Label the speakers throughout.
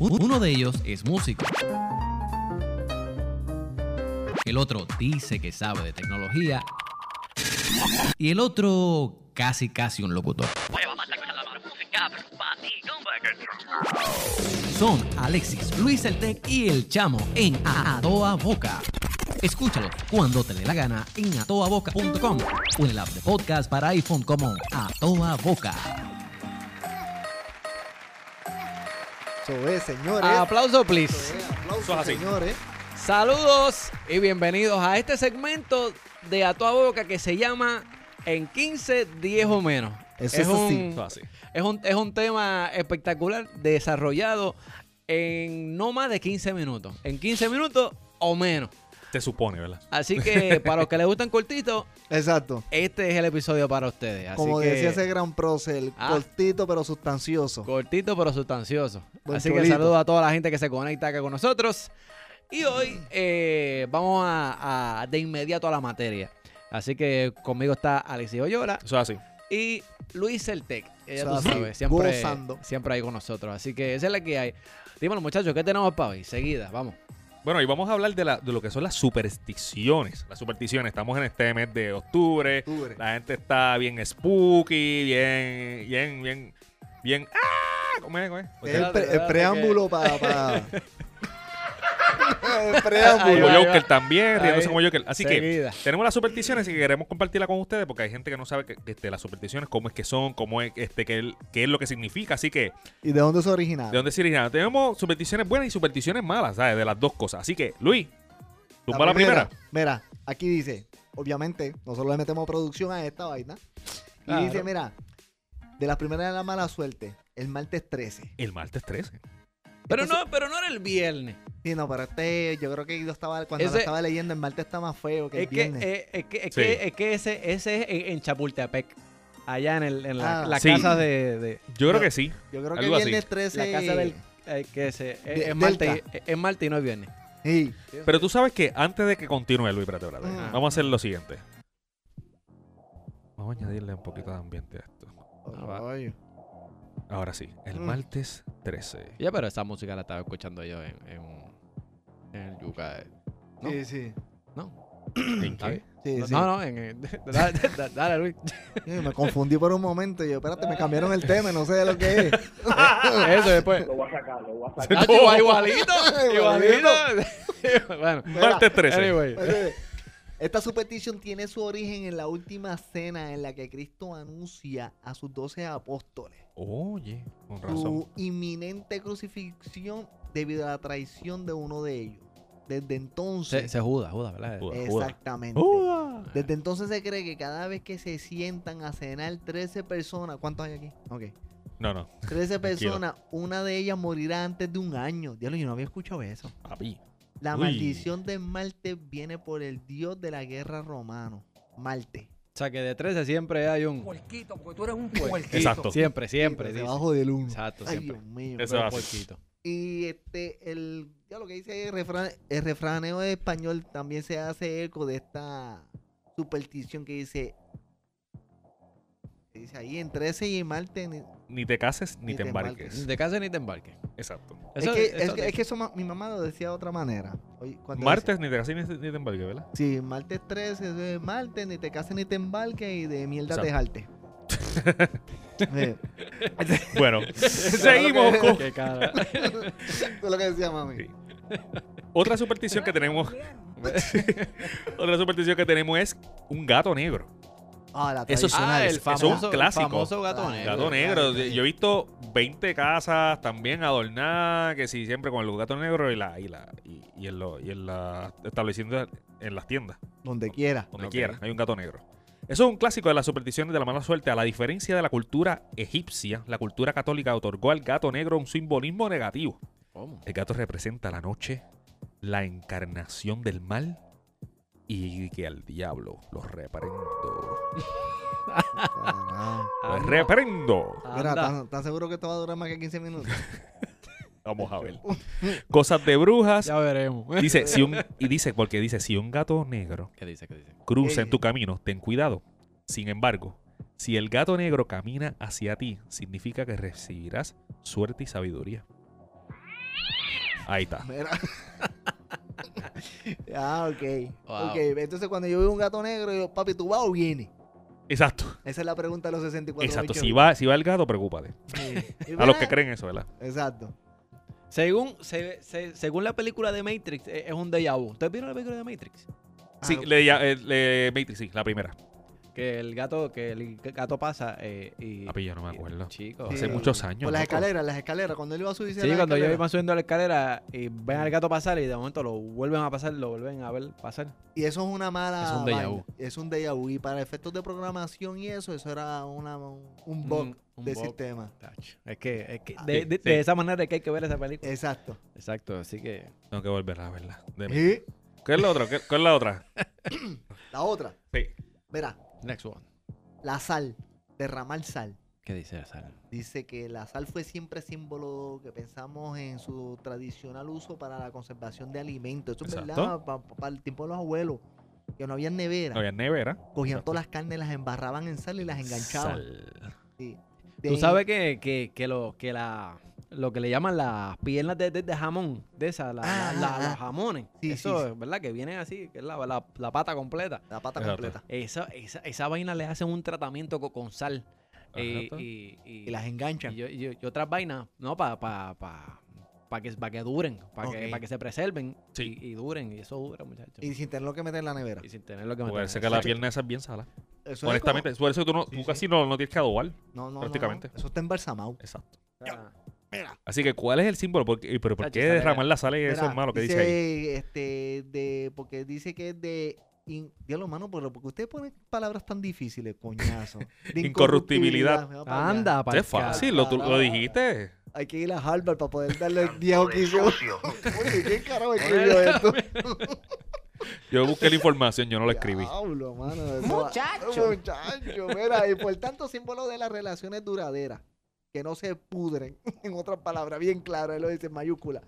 Speaker 1: Uno de ellos es músico. El otro dice que sabe de tecnología. Y el otro casi casi un locutor. Son Alexis, Luis el Tech y el Chamo en A Boca. Escúchalo cuando te dé la gana en atoaboca.com o en app de podcast para iPhone como A Toa Boca.
Speaker 2: Eso es, señores.
Speaker 3: Aplauso, please.
Speaker 2: Eso es, aplausos,
Speaker 4: Eso es así.
Speaker 2: señores.
Speaker 3: Saludos y bienvenidos a este segmento de A Toda Boca que se llama En 15, 10 o menos.
Speaker 2: Eso es así.
Speaker 3: un,
Speaker 4: es así.
Speaker 3: es, un, es un tema espectacular desarrollado en no más de 15 minutos. En 15 minutos o menos.
Speaker 4: Te supone, ¿verdad?
Speaker 3: Así que para los que les gustan cortitos,
Speaker 2: Exacto.
Speaker 3: este es el episodio para ustedes. Así
Speaker 2: Como
Speaker 3: que,
Speaker 2: decía ese gran prócer,
Speaker 3: Ah.
Speaker 2: cortito pero sustancioso.
Speaker 3: Cortito pero sustancioso.
Speaker 2: Buen
Speaker 3: Así que saludos a toda la gente que se conecta acá con nosotros. Y hoy eh, vamos a, a- de inmediato a la materia. Así que conmigo está Alexis Oyola
Speaker 4: Eso es así.
Speaker 3: y Luis Celtec. Ella
Speaker 2: Eso
Speaker 3: tú
Speaker 2: así,
Speaker 3: sabes, siempre,
Speaker 2: gozando.
Speaker 3: siempre ahí con nosotros. Así que esa es la que hay. Dímelo, muchachos, ¿qué tenemos para hoy? Seguida, vamos.
Speaker 4: Bueno, y vamos a hablar de, la- de lo que son las supersticiones. Las supersticiones. Estamos en este mes de octubre.
Speaker 2: Octubre.
Speaker 4: La gente está bien spooky, bien, bien, bien, bien. ¡Ah! ¿Cómo es? ¿Cómo es?
Speaker 2: El, pre- el preámbulo para.
Speaker 3: Ahí
Speaker 2: preámbulo.
Speaker 3: va,
Speaker 4: Joker también, riéndose
Speaker 3: Ahí,
Speaker 4: como Joker. Así
Speaker 3: seguida.
Speaker 4: que tenemos las supersticiones y que queremos compartirlas con ustedes porque hay gente que no sabe que, este, las supersticiones, cómo es que son, cómo es, este, qué, es lo que significa. Así que,
Speaker 2: ¿Y de dónde se origina?
Speaker 4: ¿de dónde se origina? Tenemos supersticiones buenas y supersticiones malas, ¿sabes? De las dos cosas. Así que, Luis, tumba la, primera.
Speaker 2: Mira, aquí dice, obviamente, nosotros le metemos producción a esta vaina. Y
Speaker 3: Claro.
Speaker 2: dice, mira, de las primeras de la mala suerte, el martes 13.
Speaker 4: El martes 13.
Speaker 3: Pero no, pero no era el viernes.
Speaker 2: Sí, no, pero este, yo creo que yo estaba, cuando lo estaba leyendo, el martes está más feo que
Speaker 3: Es
Speaker 2: el
Speaker 3: que,
Speaker 2: viernes.
Speaker 3: eh, es que, es
Speaker 4: Sí.
Speaker 3: que, es que ese, ese es en, en Chapultepec. Allá en, el, en la,
Speaker 2: Ah.
Speaker 3: la
Speaker 4: Sí.
Speaker 3: casa de, de-
Speaker 4: Yo creo que sí.
Speaker 2: yo creo que
Speaker 4: así.
Speaker 2: viernes 13.
Speaker 3: la casa del eh, que se, es,
Speaker 2: De-
Speaker 3: martes y no es viernes.
Speaker 2: Sí.
Speaker 4: Pero tú sabes que antes de que continúe, Luis, espérate, espérate.
Speaker 2: Mm.
Speaker 4: Vamos a hacer lo siguiente. Vamos a añadirle un poquito de ambiente a esto.
Speaker 3: Ah.
Speaker 2: Ay.
Speaker 4: Ahora sí, el
Speaker 2: Mm.
Speaker 4: martes 13.
Speaker 3: Ya, pero esa música la estaba escuchando yo en, en, en el Yuca. ¿No?
Speaker 2: Sí, sí.
Speaker 3: ¿No?
Speaker 4: ¿En
Speaker 3: ¿Está
Speaker 4: qué?
Speaker 2: Sí,
Speaker 3: No,
Speaker 2: sí.
Speaker 3: no, no, en, en- dale, dale, dale, Luis.
Speaker 2: Me confundí por un momento y yo, espérate, me cambiaron el tema, no sé de lo que es.
Speaker 3: Eso después.
Speaker 5: Lo voy a sacar, lo voy a
Speaker 3: Ah,
Speaker 5: sacar.
Speaker 3: chico, igualito,
Speaker 2: Igualito.
Speaker 3: igualito. bueno,
Speaker 4: Martes 13.
Speaker 3: anyway.
Speaker 2: Esta superstición tiene su origen en la última cena en la que Cristo anuncia a sus doce apóstoles
Speaker 4: Oye, con razón.
Speaker 2: su inminente crucifixión debido a la traición de uno de ellos. Desde entonces,
Speaker 3: Se, se juda, juda, ¿verdad?
Speaker 2: Exactamente. Desde entonces se cree que cada vez que se sientan a cenar 13 personas, ¿cuántos hay aquí? Ok.
Speaker 4: No, no,
Speaker 2: 13
Speaker 4: Tranquilo.
Speaker 2: personas, una de ellas morirá antes de un año. Diablo, yo no había escuchado eso.
Speaker 4: papi.
Speaker 2: La
Speaker 4: Uy.
Speaker 2: maldición de Marte viene por el dios de la guerra romano, Marte.
Speaker 3: O sea, que de 13 siempre hay un...
Speaker 5: Puerquito, porque tú eres un puerquito.
Speaker 4: Exacto.
Speaker 3: Siempre, siempre.
Speaker 2: Sí, debajo del uno.
Speaker 3: Exacto,
Speaker 2: Ay,
Speaker 3: siempre.
Speaker 2: Dios mío.
Speaker 4: Eso
Speaker 3: Un
Speaker 4: hace.
Speaker 3: puerquito.
Speaker 2: Y este, el, ya lo que dice el, refrán, el refraneo de español también se hace eco de esta superstición que dice, que dice ahí en 13 y en Marte. Ni-
Speaker 4: Ni te cases ni,
Speaker 2: Ni
Speaker 4: te
Speaker 2: te
Speaker 4: embarques.
Speaker 2: embarques.
Speaker 3: De casa ni te embarques.
Speaker 4: Exacto.
Speaker 3: Eso-
Speaker 2: es que,
Speaker 3: eso
Speaker 2: es, que-
Speaker 3: de-
Speaker 2: es que eso ma- mi mamá lo decía de otra manera. Oye,
Speaker 4: Martes ni te cases ni, te- ni te embarques, ¿verdad?
Speaker 2: decía- sí, martes 13, de martes, ni te cases ni te embarques y de mierda te
Speaker 4: Exacto.
Speaker 2: jalte. Eh,
Speaker 4: Bueno, seguimos con
Speaker 3: Qué cara.
Speaker 2: Eso es lo que decía mami.
Speaker 4: Sí. otra superstición que tenemos. otra superstición que tenemos es un gato negro.
Speaker 2: Ah, la
Speaker 4: Eso es-.
Speaker 3: Ah, el
Speaker 4: Eso es un
Speaker 3: famoso,
Speaker 4: clásico.
Speaker 3: el famoso gato negro.
Speaker 4: Gato. Yo he visto 20 casas también adornadas, que sí, siempre con el gato negro y la y la y, y en lo, y en la estableciendo en las tiendas,
Speaker 2: Donde quiera.
Speaker 4: donde quiera, hay un gato negro. Eso es un clásico de las supersticiones de la mala suerte. A la diferencia de la cultura egipcia, la cultura católica otorgó al gato negro un simbolismo negativo.
Speaker 3: ¿Cómo?
Speaker 4: El gato representa la noche, la encarnación del mal y que al diablo lo reprendo.
Speaker 2: Ah,
Speaker 4: Lo
Speaker 3: Anda,
Speaker 4: reprendo.
Speaker 2: Mira. ¿estás ¿estás seguro que esto va a durar más que 15 minutos?
Speaker 4: Vamos a ver. Cosas de brujas.
Speaker 3: Ya veremos.
Speaker 4: Dice, si un, y dice, porque dice, si un gato negro
Speaker 3: ¿Qué dice? ¿Qué dice?
Speaker 4: cruza en tu camino, ten cuidado. Sin embargo, si el gato negro camina hacia ti, significa que recibirás suerte y sabiduría. Ahí está.
Speaker 2: Mira. ah, ok.
Speaker 3: Wow.
Speaker 2: Ok, entonces cuando yo veo un gato negro, yo, papi, ¿tú vas o vienes?
Speaker 4: Exacto.
Speaker 2: Esa es la pregunta de los 64
Speaker 4: Exacto.
Speaker 2: bichos.
Speaker 4: Si va, si va el gato, preocúpate.
Speaker 2: Sí.
Speaker 4: A los que creen eso, ¿verdad?
Speaker 2: Exacto.
Speaker 3: Según, se- se- según la película de Matrix, eh, es un déjà vu. ¿Ustedes vieron la película de Matrix?
Speaker 4: Sí,
Speaker 2: Ah,
Speaker 4: le, ya- eh, le- Matrix, sí, la primera.
Speaker 3: Que el gato, que el gato pasa eh, y.
Speaker 4: Papi, yo no me acuerdo.
Speaker 3: Chico.
Speaker 2: Sí.
Speaker 4: Hace muchos años.
Speaker 2: Por las
Speaker 4: loco.
Speaker 2: escaleras, las escaleras. Cuando él iba a subirse a
Speaker 3: Sí, cuando ellos
Speaker 2: escaleras.
Speaker 3: iban subiendo la escalera y ven al gato pasar y de momento lo vuelven a pasar, lo vuelven a ver pasar.
Speaker 2: Y eso es una mala.
Speaker 3: Es un déjà vu.
Speaker 2: Es un déjà vu. Y para efectos de programación y eso, eso era una, un bug del
Speaker 3: bug.
Speaker 2: sistema.
Speaker 3: Es que, es que
Speaker 2: Ah,
Speaker 3: de,
Speaker 4: sí,
Speaker 3: de-
Speaker 4: sí.
Speaker 3: de esa manera es que hay que ver esa película.
Speaker 2: Exacto.
Speaker 3: Exacto, así que.
Speaker 4: Tengo que volver a verla. De.
Speaker 2: Y
Speaker 4: ¿Qué es la otra? ¿Qué, cuál es la otra?
Speaker 2: la otra.
Speaker 4: Sí.
Speaker 2: Mira,
Speaker 3: Next one.
Speaker 2: la sal. Derramar sal.
Speaker 3: ¿Qué dice Sal?
Speaker 2: Dice que la sal fue siempre símbolo que pensamos en su tradicional uso para la conservación de alimentos. Eso es
Speaker 4: Exacto.
Speaker 2: verdad, para el tiempo de los abuelos, que no había nevera.
Speaker 4: No había nevera.
Speaker 2: Cogían todas las carnes, las embarraban en sal y las enganchaban.
Speaker 4: Sal.
Speaker 2: Sí. De
Speaker 3: Tú sabes que, que, que, lo, que la, lo que le llaman las piernas de, de- de jamón, de esas, la-
Speaker 2: Ah,
Speaker 3: la- la-
Speaker 2: ah,
Speaker 3: los
Speaker 2: ah.
Speaker 3: jamones.
Speaker 2: Sí,
Speaker 3: eso,
Speaker 2: sí,
Speaker 3: es ¿verdad? Que vienen así, que es la, la, la pata completa.
Speaker 2: La pata
Speaker 4: Exacto.
Speaker 2: completa.
Speaker 3: Esa, esa, esa vaina le hacen un tratamiento co- con, sal. eh,
Speaker 4: Exacto.
Speaker 3: y, y-
Speaker 2: Y las enganchan.
Speaker 3: y yo- y otras vainas, ¿no? Para pa, pa, pa que, pa que duren, para que,
Speaker 2: Ok.
Speaker 3: pa que se preserven
Speaker 4: Sí.
Speaker 3: y, y duren. Y eso dura, muchachos.
Speaker 2: Y sin tenerlo que meter en la nevera.
Speaker 3: Y sin tener lo que meter.
Speaker 4: parece que la pierna esa es bien sala.
Speaker 2: Eso es
Speaker 4: Honestamente, por eso tú, no,
Speaker 2: Sí,
Speaker 4: tú
Speaker 2: sí.
Speaker 4: casi no, no tienes que adobar.
Speaker 2: como- No, no, no,
Speaker 4: prácticamente.
Speaker 2: no. Eso está embalsamado.
Speaker 4: Exacto.
Speaker 3: Ah,
Speaker 4: Así que, ¿cuál es el símbolo? ¿Por qué, pero ¿por qué derramar la sal y eso es malo? ¿Qué dice ahí?
Speaker 2: Este, de, porque dice que es de. In, diablo, mano, pero porque ustedes ponen palabras tan difíciles, coñazo. De
Speaker 4: Incorruptibilidad.
Speaker 2: Allá.
Speaker 3: Anda, para
Speaker 4: es fácil, lo, tú- lo dijiste.
Speaker 2: Hay que ir a Harvard para poder darle el 10 o 15. Oye, ¿quién carajo escribió esto?
Speaker 4: Yo busqué la información, yo no la escribí.
Speaker 2: Diablo, mano. eso-
Speaker 5: Muchacho.
Speaker 2: Muchacho, mira, y por tanto, símbolo de las relaciones duraderas, que no se pudren, en otras palabras, bien claro, él lo dice en mayúscula.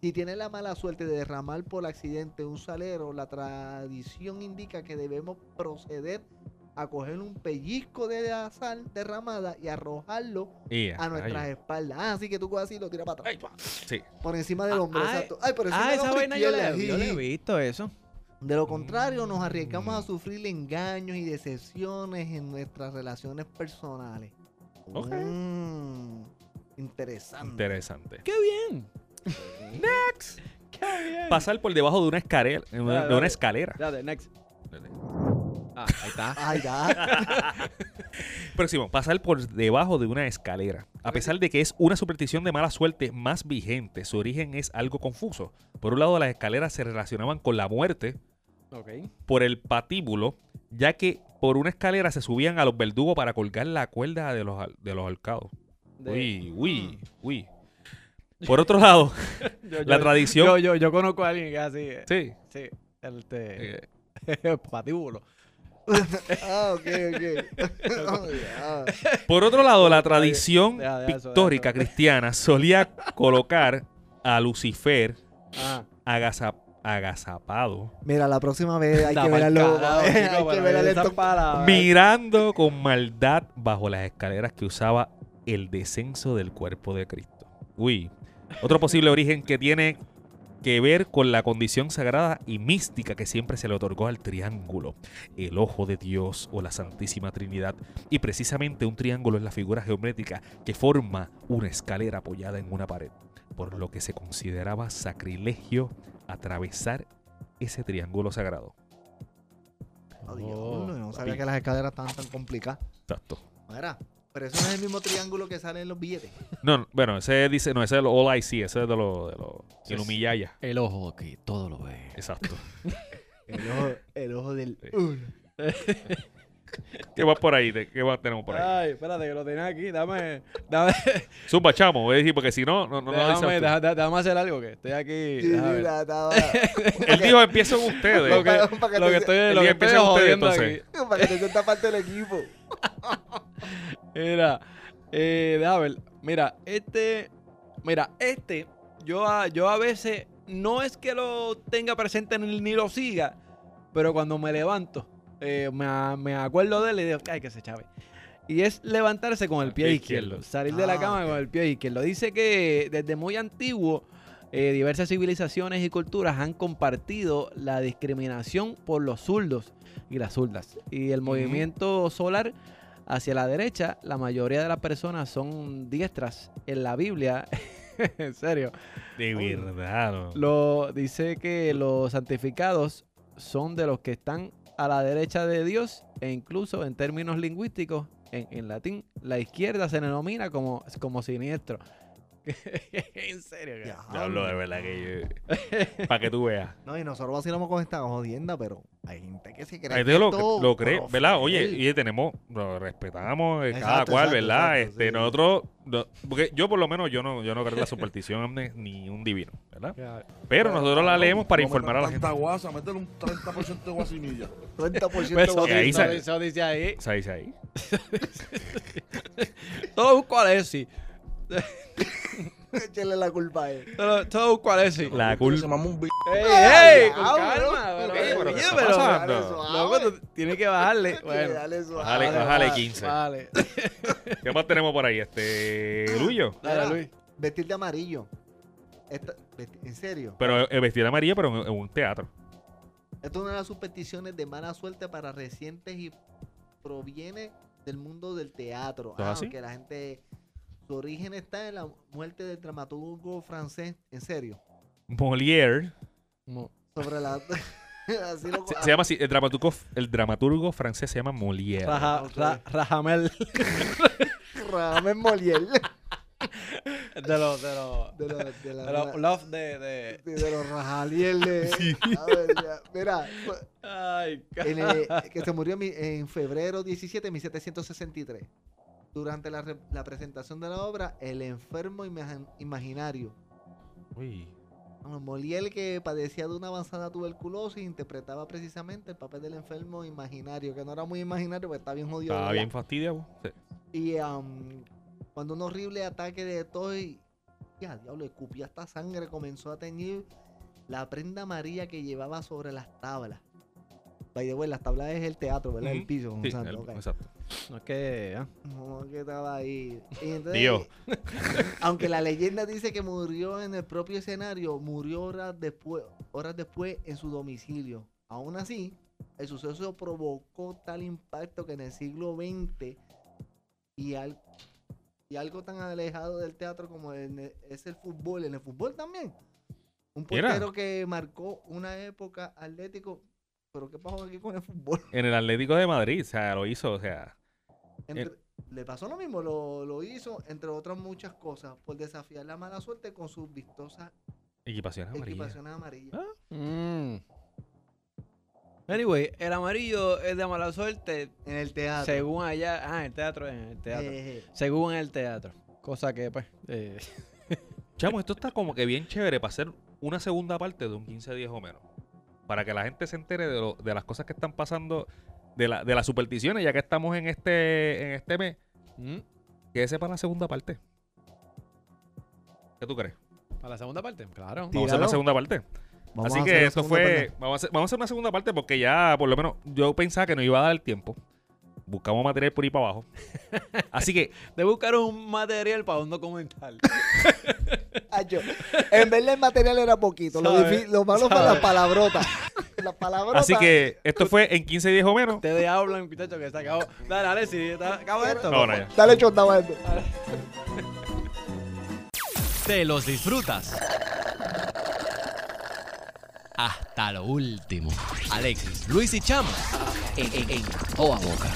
Speaker 2: Si tienes la mala suerte de derramar por accidente un salero, la tradición indica que debemos proceder a coger un pellizco de la sal derramada y arrojarlo a nuestras espaldas. Ah, así que tú coges así y lo tiras para atrás.
Speaker 4: Sí.
Speaker 2: Por encima del
Speaker 3: Ah,
Speaker 2: hombro,
Speaker 3: ah,
Speaker 2: exacto. Ay, pero encima
Speaker 3: Ah,
Speaker 2: del
Speaker 3: esa vaina yo le, yo le he visto eso.
Speaker 2: De lo contrario, nos arriesgamos a
Speaker 4: Mm.
Speaker 2: sufrir engaños y decepciones en nuestras relaciones personales.
Speaker 4: Ok.
Speaker 2: Mm, interesante.
Speaker 4: Interesante.
Speaker 3: ¡Qué bien!
Speaker 4: Next.
Speaker 3: ¡Qué bien!
Speaker 4: Pasar por debajo de una escalera. De una, de escalera.
Speaker 3: Dale, next. Ah, ahí está.
Speaker 2: Ay, ya.
Speaker 4: Próximo, pasar por debajo de una escalera. A pesar de que es una superstición de mala suerte más vigente, su origen es algo confuso. Por un lado, las escaleras se relacionaban con la muerte por el patíbulo, ya que por una escalera se subían a los verdugos para colgar la cuerda de los, de los ahorcados.
Speaker 3: De-
Speaker 4: Uy, uy, uy. Por otro lado,
Speaker 3: Yo-
Speaker 4: la
Speaker 3: yo-
Speaker 4: tradición...
Speaker 3: Yo, yo, yo conozco a alguien que es así. eh,
Speaker 4: Sí.
Speaker 3: Sí. El este,
Speaker 4: eh,
Speaker 3: patíbulo.
Speaker 2: ah, ok, ok. Oh.
Speaker 4: Por otro lado, la tradición
Speaker 3: deja, deja eso, deja
Speaker 4: pictórica
Speaker 3: eso.
Speaker 4: cristiana solía colocar a Lucifer
Speaker 3: Ah.
Speaker 4: agaza- agazapado,
Speaker 2: Mira, la próxima vez hay que ver Hay que
Speaker 4: mirando con maldad bajo las escaleras que usaba el descenso del cuerpo de Cristo. Uy, otro posible origen que tiene que ver con la condición sagrada y mística que siempre se le otorgó al triángulo, el ojo de Dios o la Santísima Trinidad. Y precisamente un triángulo es la figura geométrica que forma una escalera apoyada en una pared, por lo que se consideraba sacrilegio atravesar ese triángulo sagrado.
Speaker 2: Oh, diablo, no sabía que las escaleras estaban tan complicadas.
Speaker 4: Exacto.
Speaker 2: Mira, pero eso no es el mismo triángulo que sale en los billetes.
Speaker 4: No, no, bueno, ese dice, no, ese es el All I See, ese es de los de lo,
Speaker 3: Sí,
Speaker 4: el humillaya.
Speaker 3: El ojo que todo lo ve.
Speaker 4: Exacto.
Speaker 2: El ojo, el ojo del
Speaker 4: Sí. ¿Qué va por ahí? ¿De- ¿Qué va tenemos por ahí?
Speaker 3: Ay, espérate, que lo tenía aquí. Dame, dame,
Speaker 4: Zumba, chamo, voy a decir, porque si no, no, no,
Speaker 3: déjame, deja- deja- déjame hacer algo que estoy aquí.
Speaker 2: Sí,
Speaker 4: Él dijo, empiecen ustedes.
Speaker 3: Lo que,
Speaker 2: Para- para que
Speaker 3: lo que estoy,
Speaker 4: el
Speaker 3: lo que estoy
Speaker 4: empieza usted,
Speaker 3: jodiendo
Speaker 4: entonces.
Speaker 3: aquí.
Speaker 2: Para que te sienta parte del equipo.
Speaker 3: Mira, eh, déjame ver. Mira, este. Mira, este. Yo a, yo a veces. No es que lo tenga presente ni, ni lo siga. Pero cuando me levanto. Eh, me, me acuerdo de él y digo, ay, que se chave. Y es levantarse con el pie
Speaker 4: pie
Speaker 3: izquierdo.
Speaker 4: izquierdo.
Speaker 3: Salir de la
Speaker 2: Ah,
Speaker 3: cama con el pie izquierdo. Dice que desde muy antiguo. eh, diversas civilizaciones y culturas han compartido la discriminación por los zurdos y las zurdas. Y el movimiento solar hacia la derecha, la mayoría de las personas son diestras. En la Biblia, en serio,
Speaker 4: De verdad.
Speaker 3: lo, dice que los santificados son de los que están a la derecha de Dios e incluso en términos lingüísticos, en, en latín, la izquierda se denomina como, como siniestro. en serio. que-
Speaker 4: Diablo, de verdad que yo... Para que tú veas.
Speaker 2: No, y nosotros vacilamos con esta jodienda, pero hay gente que se cree.
Speaker 4: Ahí
Speaker 2: que
Speaker 4: te lo, lo cree, ¿verdad? Oye, y tenemos, lo respetamos eh, cada
Speaker 2: Exacto,
Speaker 4: cual,
Speaker 2: exacto,
Speaker 4: ¿verdad?
Speaker 2: exacto,
Speaker 4: este,
Speaker 2: sí.
Speaker 4: nosotros, no- porque yo por lo menos yo no, yo no creo en la superstición ni- ni un divino, ¿verdad? Pero nosotros la leemos para informar a la gente.
Speaker 6: Guasa, métele un 30% de guasimilla.
Speaker 2: 30%
Speaker 3: Pues
Speaker 2: de
Speaker 3: eso,
Speaker 4: Que sale.
Speaker 3: eso dice ahí.
Speaker 4: O sea, dice ahí.
Speaker 3: Todo busco a Alessi.
Speaker 2: Échale la culpa a él.
Speaker 3: Todo, a Alessi.
Speaker 4: La
Speaker 6: Se
Speaker 4: culpa.
Speaker 6: mamó un bicho.
Speaker 3: ¡Ey, ey! Con
Speaker 2: Diablo,
Speaker 3: calma. pero-
Speaker 4: ¿qué está
Speaker 3: pero-
Speaker 4: pasando?
Speaker 3: Loco, tú tienes que bajarle. Bueno.
Speaker 2: Dale suave.
Speaker 4: Bájale,
Speaker 3: Vale,
Speaker 4: bájale
Speaker 3: vale,
Speaker 4: 15.
Speaker 3: Vale.
Speaker 4: ¿Qué más tenemos por ahí? Este, Luyo.
Speaker 3: Dale, Luis.
Speaker 2: Vestir de amarillo. Esta- vesti- en serio.
Speaker 4: Pero eh, vestida amarilla, pero en, en un teatro.
Speaker 2: Esto es una de las supersticiones de mala suerte para recientes y proviene del mundo del teatro.
Speaker 4: ¿Eso es
Speaker 2: Ah,
Speaker 4: así?
Speaker 2: porque la gente. Su origen está en la muerte del dramaturgo francés. En serio.
Speaker 4: Molière.
Speaker 3: Mo-
Speaker 2: Sobre la. así lo-
Speaker 4: Se, se llama así, el dramaturgo, el dramaturgo francés se llama Molière.
Speaker 3: Raja. Ra- Rajamel.
Speaker 2: Ramén Molière.
Speaker 3: De los. De los.
Speaker 2: De, los- de la-
Speaker 3: De los love de. de...
Speaker 2: de, de los Rajaliel de. A ver, ya. Mira,
Speaker 3: Ay,
Speaker 2: en el- que se murió en, en febrero 17 de 1763. Durante la, re- la presentación de la obra, El enfermo Ima- imaginario.
Speaker 4: Uy.
Speaker 2: Bueno, Molière, que padecía de una avanzada tuberculosis, interpretaba precisamente el papel del enfermo imaginario, que no era muy imaginario, porque está bien jodido.
Speaker 4: Estaba bien fastidiado. Sí.
Speaker 2: Y cuando un horrible ataque de tos y, ya, diablo, escupía hasta sangre, comenzó a teñir la prenda amarilla que llevaba sobre las tablas. By the way, las tablas es el teatro, ¿verdad? El piso.
Speaker 4: Sí,
Speaker 2: exacto,
Speaker 4: el- exacto.
Speaker 3: No es que. ah,
Speaker 2: No, que estaba ahí. Y entonces,
Speaker 4: Dios.
Speaker 2: aunque la leyenda dice que murió en el propio escenario, murió horas después, horas después en su domicilio. Aún así, el suceso provocó tal impacto que en el siglo XX y, al- y algo tan alejado del teatro como en el- es el fútbol, en el fútbol también. Un
Speaker 4: Mira.
Speaker 2: portero que marcó una época atlético. Pero ¿qué pasó aquí con el fútbol?
Speaker 4: En el Atlético de Madrid, o sea, lo hizo, o sea.
Speaker 2: Entre- le pasó lo mismo, lo, lo hizo, entre otras muchas cosas, por desafiar la mala suerte con sus vistosas
Speaker 4: Equipaciones amarillas.
Speaker 2: equipaciones amarillas.
Speaker 4: Ah.
Speaker 3: mm. Anyway, el amarillo es de mala suerte.
Speaker 2: En el teatro.
Speaker 3: Según allá. Ah, el teatro es en el teatro.
Speaker 2: Eh,
Speaker 3: Según el teatro. Cosa que, pues. eh,
Speaker 4: Chamo, esto está como que bien chévere para hacer una segunda parte de un 15 10 o menos. Para que la gente se entere de, lo- de las cosas que están pasando, de, la, de las supersticiones, ya que estamos en este, en este mes.
Speaker 3: mm,
Speaker 4: Que sepa la segunda parte. ¿Qué tú crees?
Speaker 3: Para la segunda parte, claro.
Speaker 4: Vamos a hacer una segunda parte.
Speaker 2: vamos
Speaker 4: Así
Speaker 2: a hacer
Speaker 4: que
Speaker 2: la
Speaker 4: esto
Speaker 2: segunda
Speaker 4: fue.
Speaker 2: parte.
Speaker 4: Vamos a, hacer, vamos a hacer una segunda parte porque ya, por lo menos, yo pensaba que no iba a dar el tiempo. Buscamos material por ahí para abajo. Así que,
Speaker 3: De buscar un material para un documental.
Speaker 2: En vez del material era poquito. Lo, malo fue las palabrotas. las palabrotas.
Speaker 4: así que esto fue en 15 10 o menos.
Speaker 3: Ustedes hablan, muchachos, que se acabó. Dale, dale, si está- acabo esto.
Speaker 4: No, no, ya.
Speaker 2: Dale chondaba esto.
Speaker 1: Te los disfrutas. Hasta lo último. Alexis, Luis y Chamo en, en, en A Toda Boca.